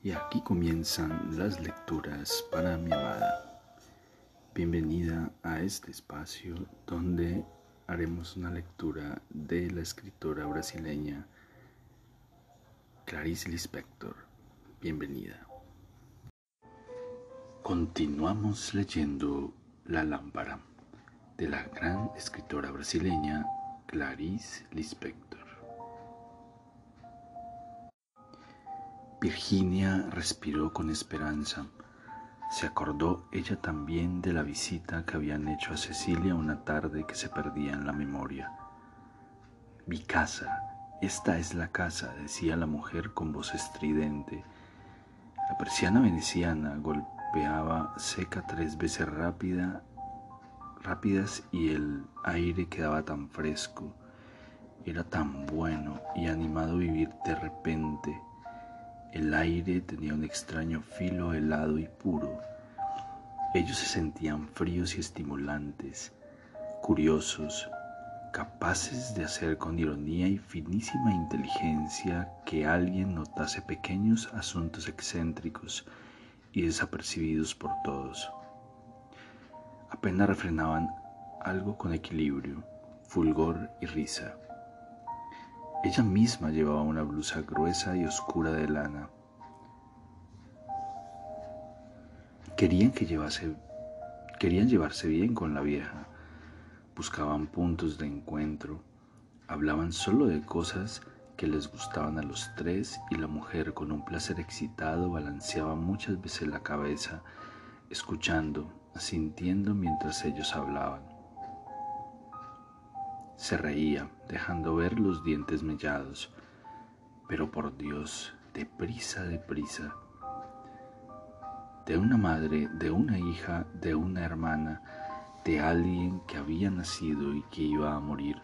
Y aquí comienzan las lecturas para mi amada. Bienvenida a este espacio donde haremos una lectura de la escritora brasileña Clarice Lispector. Bienvenida. Continuamos leyendo La lámpara de la gran escritora brasileña Clarice Lispector. Virginia respiró con esperanza. Se acordó ella también de la visita que habían hecho a Cecilia una tarde que se perdía en la memoria. Mi casa, esta es la casa, decía la mujer con voz estridente. La persiana veneciana golpeaba seca tres veces rápida, rápidas y el aire quedaba tan fresco. Era tan bueno y animado vivir de repente el aire tenía un extraño filo helado y puro. Ellos se sentían fríos y estimulantes, curiosos, capaces de hacer con ironía y finísima inteligencia que alguien notase pequeños asuntos excéntricos y desapercibidos por todos. Apenas refrenaban algo con equilibrio, fulgor y risa. Ella misma llevaba una blusa gruesa y oscura de lana. Querían que llevase, querían llevarse bien con la vieja. Buscaban puntos de encuentro. Hablaban solo de cosas que les gustaban a los tres y la mujer con un placer excitado balanceaba muchas veces la cabeza, escuchando, asintiendo mientras ellos hablaban. Se reía, dejando ver los dientes mellados. Pero por Dios, deprisa, deprisa. De una madre, de una hija, de una hermana, de alguien que había nacido y que iba a morir.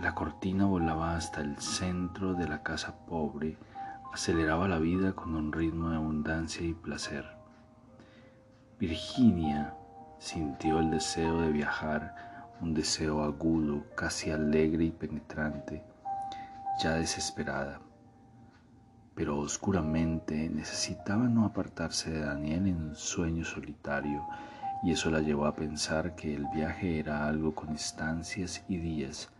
La cortina volaba hasta el centro de la casa pobre, aceleraba la vida con un ritmo de abundancia y placer. Virginia sintió el deseo de viajar un deseo agudo, casi alegre y penetrante, ya desesperada. Pero oscuramente necesitaba no apartarse de Daniel en un sueño solitario, y eso la llevó a pensar que el viaje era algo con estancias y días,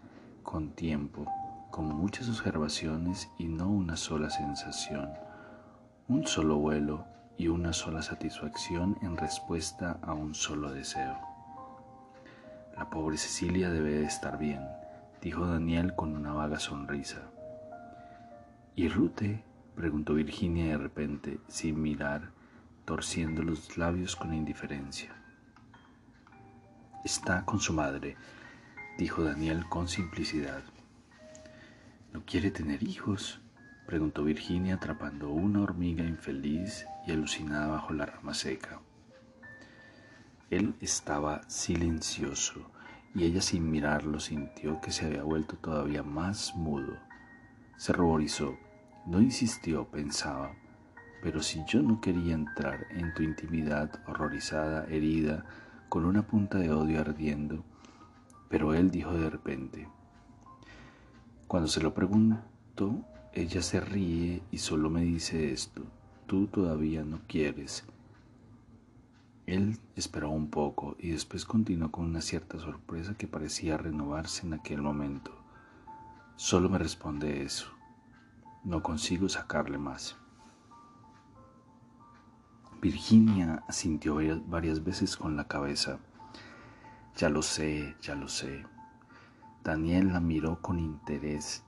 con tiempo, con muchas observaciones y no una sola sensación, un solo vuelo y una sola satisfacción en respuesta a un solo deseo. La pobre Cecilia debe de estar bien, dijo Daniel con una vaga sonrisa. ¿Y Rute? preguntó Virginia de repente, sin mirar, torciendo los labios con indiferencia. Está con su madre, dijo Daniel con simplicidad. ¿No quiere tener hijos? preguntó Virginia atrapando una hormiga infeliz y alucinada bajo la rama seca. Él estaba silencioso y ella sin mirarlo sintió que se había vuelto todavía más mudo. Se ruborizó, no insistió, pensaba, pero si yo no quería entrar en tu intimidad horrorizada, herida, con una punta de odio ardiendo, pero él dijo de repente, cuando se lo pregunto, ella se ríe y solo me dice esto, tú todavía no quieres, él esperó un poco y después continuó con una cierta sorpresa que parecía renovarse en aquel momento. Solo me responde eso. No consigo sacarle más. Virginia asintió varias veces con la cabeza. Ya lo sé, ya lo sé. Daniel la miró con interés.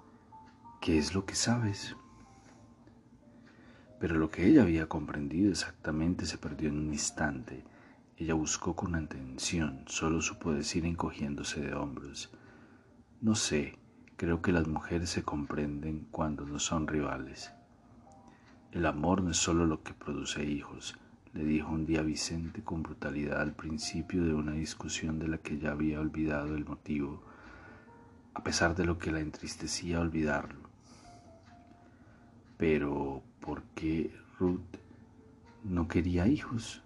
¿Qué es lo que sabes? Pero lo que ella había comprendido exactamente se perdió en un instante ella buscó con atención, solo supo decir encogiéndose de hombros. No sé, creo que las mujeres se comprenden cuando no son rivales. El amor no es solo lo que produce hijos, le dijo un día Vicente con brutalidad al principio de una discusión de la que ya había olvidado el motivo, a pesar de lo que la entristecía olvidarlo. Pero, ¿por qué Ruth no quería hijos?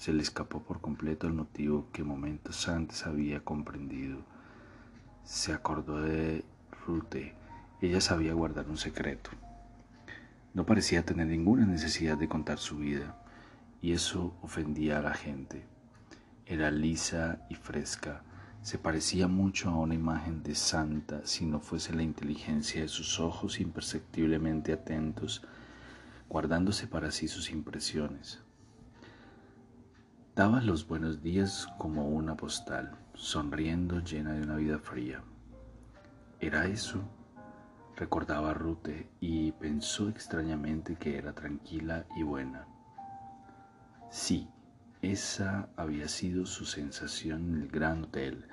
Se le escapó por completo el motivo que momentos antes había comprendido. Se acordó de Rute. Ella sabía guardar un secreto. No parecía tener ninguna necesidad de contar su vida, y eso ofendía a la gente. Era lisa y fresca, se parecía mucho a una imagen de santa si no fuese la inteligencia de sus ojos imperceptiblemente atentos, guardándose para sí sus impresiones. Daba los buenos días como una postal, sonriendo llena de una vida fría. ¿Era eso? Recordaba Rute y pensó extrañamente que era tranquila y buena. Sí, esa había sido su sensación en el gran hotel,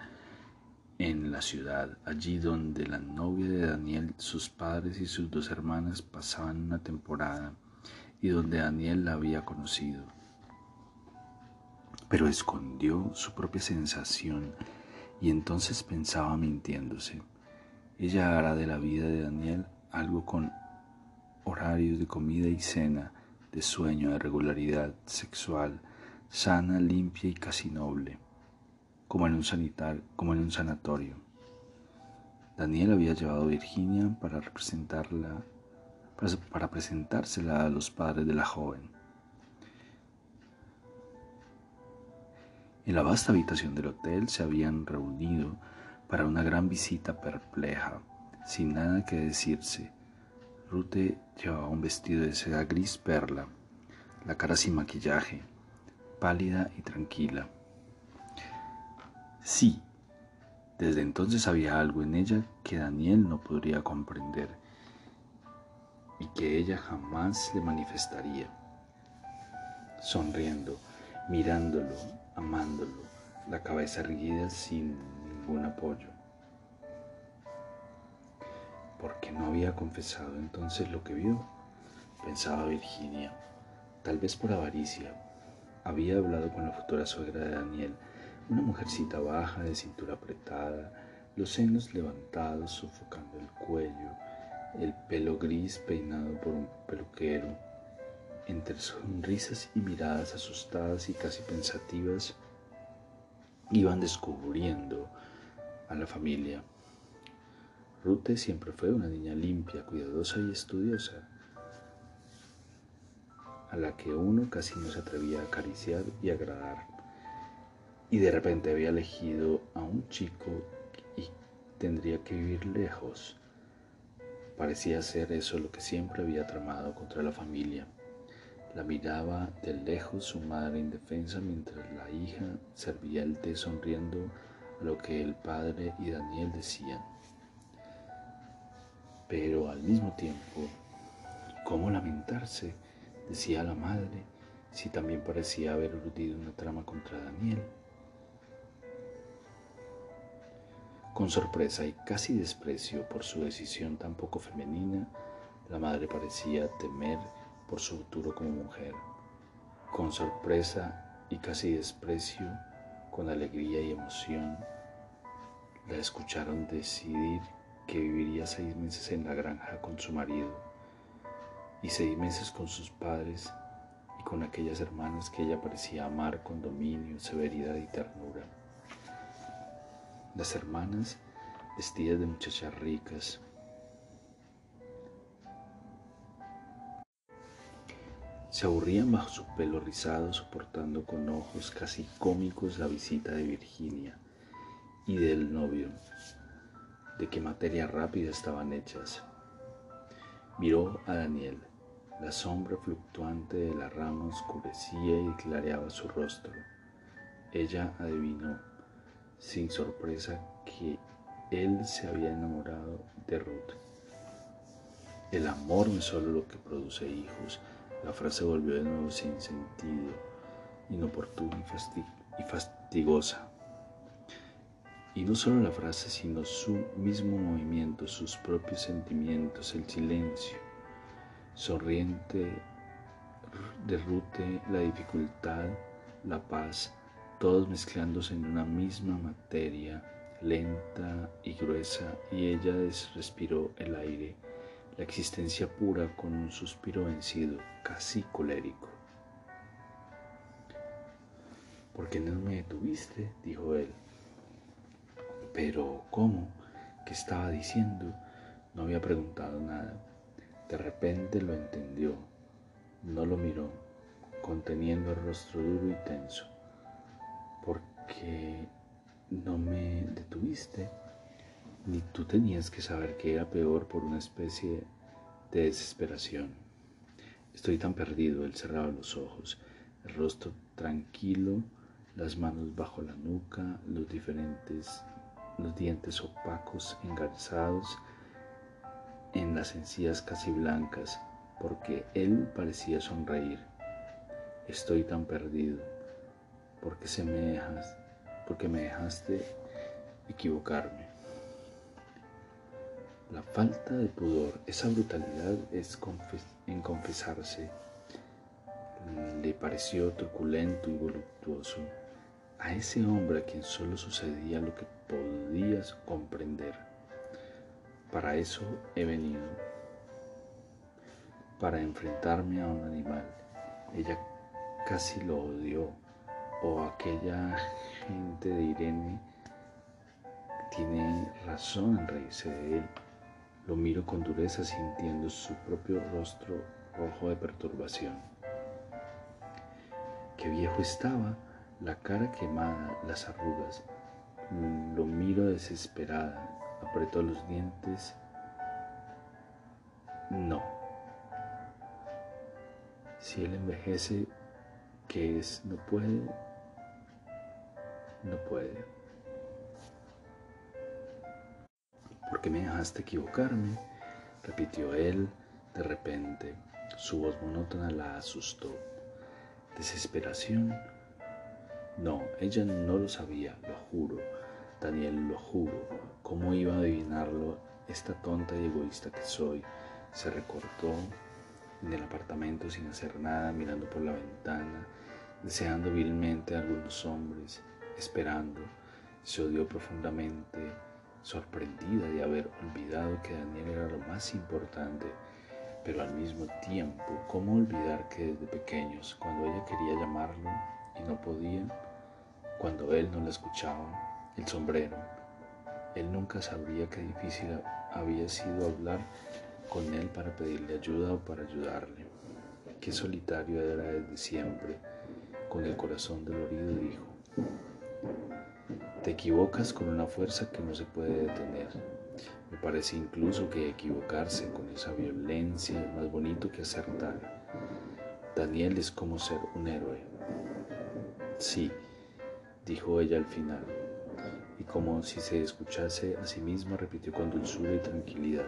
en la ciudad, allí donde la novia de Daniel, sus padres y sus dos hermanas pasaban una temporada y donde Daniel la había conocido. Pero escondió su propia sensación y entonces pensaba mintiéndose. Ella hará de la vida de Daniel algo con horarios de comida y cena, de sueño, de regularidad sexual, sana, limpia y casi noble, como en un, sanitar, como en un sanatorio. Daniel había llevado a Virginia para representarla, para presentársela a los padres de la joven. En la vasta habitación del hotel se habían reunido para una gran visita perpleja, sin nada que decirse. Rute llevaba un vestido de seda gris perla, la cara sin maquillaje, pálida y tranquila. Sí, desde entonces había algo en ella que Daniel no podría comprender y que ella jamás le manifestaría. Sonriendo, mirándolo, amándolo, la cabeza erguida sin ningún apoyo. Porque no había confesado entonces lo que vio, pensaba Virginia, tal vez por avaricia, había hablado con la futura suegra de Daniel, una mujercita baja, de cintura apretada, los senos levantados, sofocando el cuello, el pelo gris peinado por un peluquero. Entre sonrisas y miradas asustadas y casi pensativas, iban descubriendo a la familia. Rute siempre fue una niña limpia, cuidadosa y estudiosa a la que uno casi no se atrevía a acariciar y agradar. Y de repente había elegido a un chico y tendría que vivir lejos. Parecía ser eso lo que siempre había tramado contra la familia. La miraba de lejos su madre indefensa mientras la hija servía el té sonriendo a lo que el padre y Daniel decían. Pero al mismo tiempo, ¿cómo lamentarse? decía la madre, si también parecía haber urdido una trama contra Daniel. Con sorpresa y casi desprecio por su decisión tan poco femenina, la madre parecía temer por su futuro como mujer. Con sorpresa y casi desprecio, con alegría y emoción, la escucharon decidir que viviría seis meses en la granja con su marido y seis meses con sus padres y con aquellas hermanas que ella parecía amar con dominio, severidad y ternura. Las hermanas vestidas de muchachas ricas, se aburrían bajo su pelo rizado, soportando con ojos casi cómicos la visita de Virginia y del novio, de qué materia rápida estaban hechas. Miró a Daniel. La sombra fluctuante de la rama oscurecía y clareaba su rostro. Ella adivinó, sin sorpresa, que él se había enamorado de Ruth. El amor no es solo lo que produce hijos. La frase volvió de nuevo sin sentido, inoportuna y, fastigosa. Y no solo la frase, sino su mismo movimiento, sus propios sentimientos, el silencio, sonriente, derrute la dificultad, la paz, todos mezclándose en una misma materia, lenta y gruesa, y ella respiró el aire, la existencia pura con un suspiro vencido, casi colérico. ¿Por qué no me detuviste? dijo él. Pero, ¿cómo? ¿Qué estaba diciendo? No había preguntado nada. De repente lo entendió, no lo miró, conteniendo el rostro duro y tenso. Porque no me detuviste, ni tú tenías que saber que era peor por una especie de desesperación. Estoy tan perdido, él cerraba los ojos, el rostro tranquilo, las manos bajo la nuca, los diferentes, los dientes opacos, engarzados en las encías casi blancas, porque él parecía sonreír. Estoy tan perdido, porque se me dejas, porque me dejaste equivocarme. La falta de pudor, esa brutalidad es en confesarse. Le pareció truculento y voluptuoso a ese hombre a quien solo sucedía lo que podías comprender. Para eso he venido, para enfrentarme a un animal. Ella casi lo odió, o aquella gente de Irene tiene razón en reírse de él. Lo miro con dureza sintiendo su propio rostro rojo de perturbación. Qué viejo estaba, la cara quemada, las arrugas. Lo miro desesperada, apretó los dientes. No. Si él envejece, ¿qué es? No puede. No puede. ¿Por qué me dejaste equivocarme? repitió él de repente. Su voz monótona la asustó. ¿Desesperación? No, ella no lo sabía, lo juro. Daniel, lo juro. ¿Cómo iba a adivinarlo esta tonta y egoísta que soy? Se recortó en el apartamento sin hacer nada, mirando por la ventana, deseando vilmente a algunos hombres, esperando. Se odió profundamente sorprendida de haber olvidado que Daniel era lo más importante, pero al mismo tiempo, ¿cómo olvidar que desde pequeños, cuando ella quería llamarlo y no podía, cuando él no la escuchaba, el sombrero, él nunca sabría qué difícil había sido hablar con él para pedirle ayuda o para ayudarle. Qué solitario era desde siempre, con el corazón dolorido dijo, te equivocas con una fuerza que no se puede detener. Me parece incluso que equivocarse con esa violencia es más bonito que acertar. Daniel es como ser un héroe. Sí, dijo ella al final, y como si se escuchase a sí misma repitió con dulzura y tranquilidad,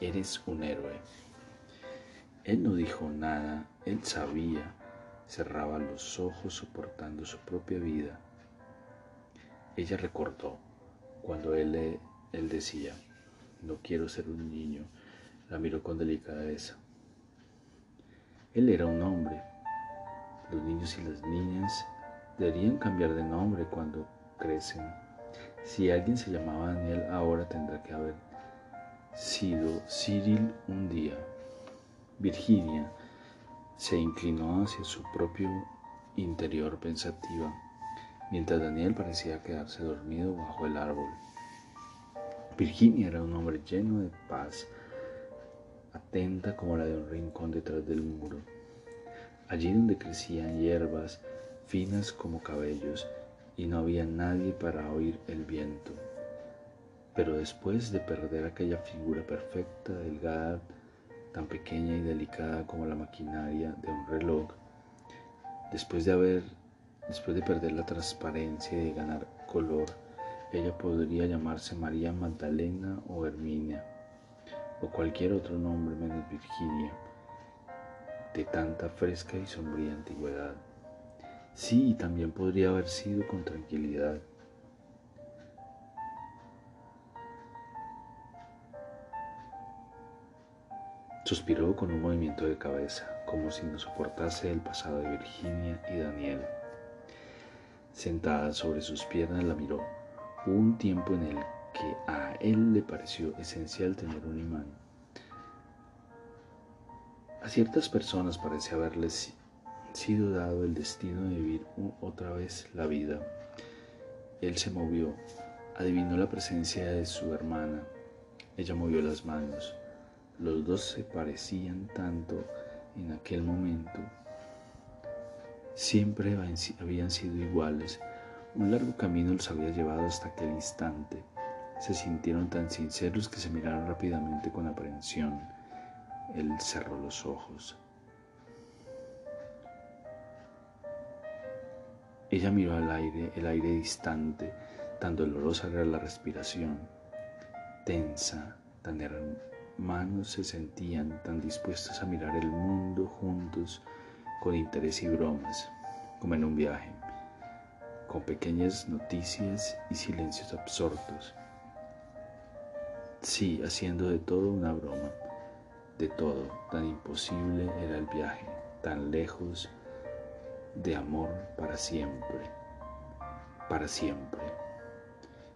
eres un héroe. Él no dijo nada, él sabía, cerraba los ojos soportando su propia vida ella recordó cuando él, él decía, no quiero ser un niño, la miró con delicadeza. Él era un hombre. Los niños y las niñas deberían cambiar de nombre cuando crecen. Si alguien se llamaba Daniel ahora tendrá que haber sido Cyril un día. Virginia se inclinó hacia su propio interior pensativa mientras Daniel parecía quedarse dormido bajo el árbol. Virginia era un hombre lleno de paz, atenta como la de un rincón detrás del muro. Allí donde crecían hierbas finas como cabellos y no había nadie para oír el viento. Pero después de perder aquella figura perfecta, delgada, tan pequeña y delicada como la maquinaria de un reloj, después de haber Después de perder la transparencia y de ganar color, ella podría llamarse María Magdalena o Herminia, o cualquier otro nombre menos Virginia, de tanta fresca y sombría antigüedad. Sí, también podría haber sido con tranquilidad. Suspiró con un movimiento de cabeza, como si no soportase el pasado de Virginia y Daniel. Sentada sobre sus piernas la miró. Hubo un tiempo en el que a él le pareció esencial tener un imán. A ciertas personas parece haberles sido dado el destino de vivir otra vez la vida. Él se movió, adivinó la presencia de su hermana. Ella movió las manos. Los dos se parecían tanto en aquel momento. Siempre habían sido iguales. Un largo camino los había llevado hasta aquel instante. Se sintieron tan sinceros que se miraron rápidamente con aprehensión. Él cerró los ojos. Ella miró al aire, el aire distante, tan dolorosa era la respiración, tensa, tan hermanos se sentían, tan dispuestos a mirar el mundo juntos, con interés y bromas, como en un viaje, con pequeñas noticias y silencios absortos. Sí, haciendo de todo una broma, de todo, tan imposible era el viaje, tan lejos, de amor para siempre, para siempre,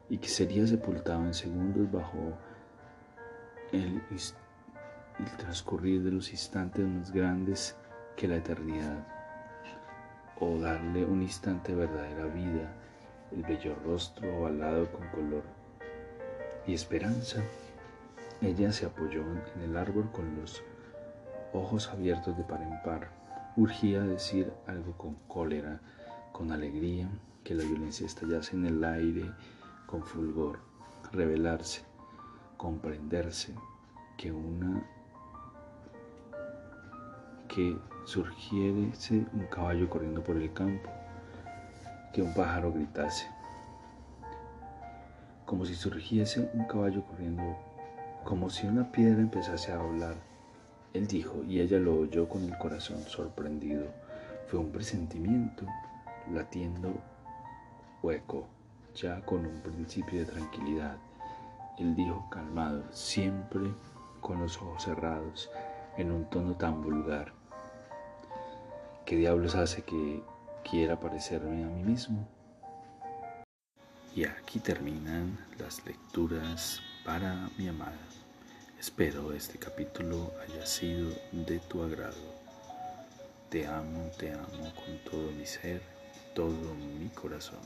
y que sería sepultado en segundos bajo el, transcurrir de los instantes más grandes que la eternidad, o darle un instante de verdadera vida, el bello rostro ovalado con color y esperanza. Ella se apoyó en el árbol con los ojos abiertos de par en par Urgía decir algo con cólera, con alegría, que la violencia estallase en el aire con fulgor, revelarse, comprenderse, que una que surgiese un caballo corriendo por el campo, que un pájaro gritase, como si surgiese un caballo corriendo, como si una piedra empezase a hablar él dijo, y ella lo oyó con el corazón sorprendido. Fue un presentimiento, latiendo hueco, ya con un principio de tranquilidad. Él dijo calmado, siempre con los ojos cerrados, en un tono tan vulgar. ¿Qué diablos hace que quiera parecerme a mí mismo? Y aquí terminan las lecturas para mi amada. Espero este capítulo haya sido de tu agrado. Te amo, te amo con todo mi ser, todo mi corazón.